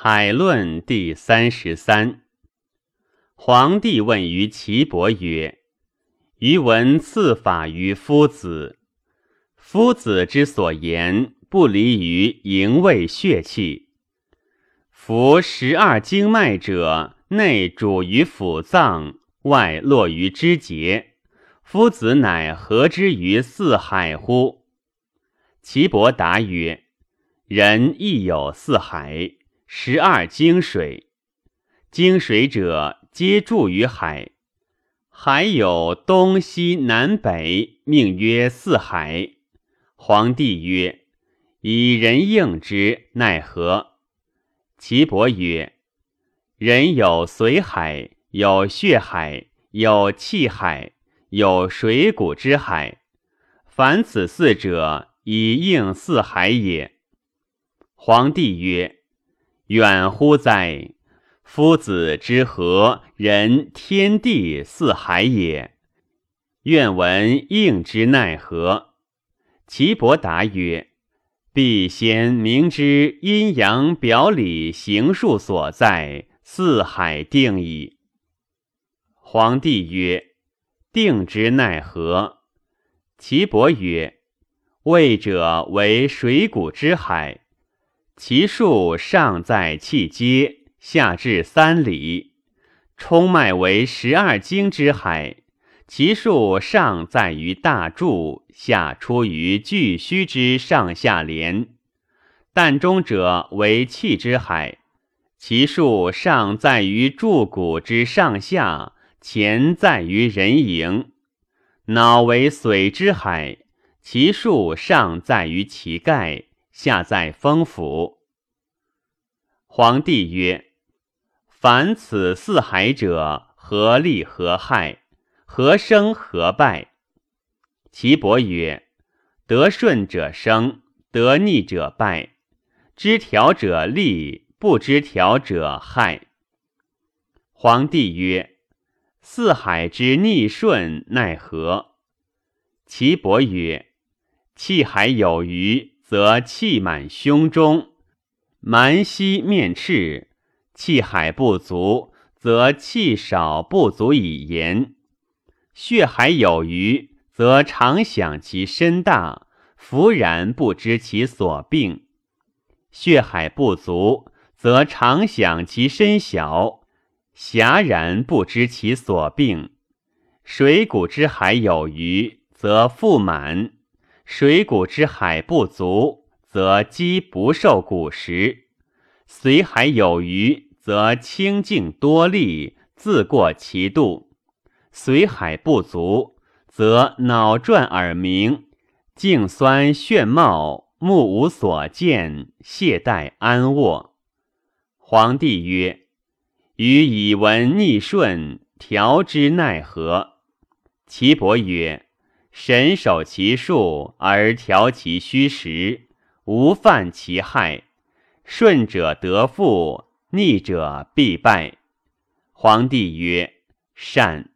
海论第三十三。皇帝问于岐伯曰：“余闻赐法于夫子，夫子之所言，不离于营卫血气。夫十二经脉者，内主于腑脏，外络于肢节。夫子乃何之于四海乎？”岐伯答曰：“人亦有四海。”十二经水，经水者皆注于海，海有东西南北，命曰四海。皇帝曰：“以人应之，奈何？”岐伯曰：“人有髓海，有血海，有气海，有水谷之海。凡此四者，以应四海也。”皇帝曰。远乎哉！夫子之和人天地四海也。愿闻应之奈何？岐伯答曰：“必先明之阴阳表里形数所在，四海定矣。”皇帝曰：“定之奈何？”岐伯曰：“魏者为水谷之海。”其数上在气街，下至三里；冲脉为十二经之海，其数上在于大柱，下出于巨虚之上下连。膻中者为气之海，其数上在于柱骨之上下，前在于人迎。脑为髓之海，其数上在于其盖。下在丰府。皇帝曰：“凡此四海者，何利何害？何生何败？”岐伯曰：“得顺者生，得逆者败。知调者利，不知调者害。”皇帝曰：“四海之逆顺奈何？”岐伯曰：“气海有余。”则气满胸中，蛮息面赤；气海不足，则气少不足以言。血海有余，则常想其身大，弗然不知其所病；血海不足，则常想其身小，遐然不知其所病。水谷之海有余，则腹满。水谷之海不足，则饥不受谷食；髓海有余，则清净多力，自过其度；髓海不足，则脑转耳鸣，颈酸眩冒，目无所见，懈怠安卧。皇帝曰：“予以闻逆顺，调之奈何？”岐伯曰。神守其数而调其虚实，无犯其害。顺者得富，逆者必败。皇帝曰：善。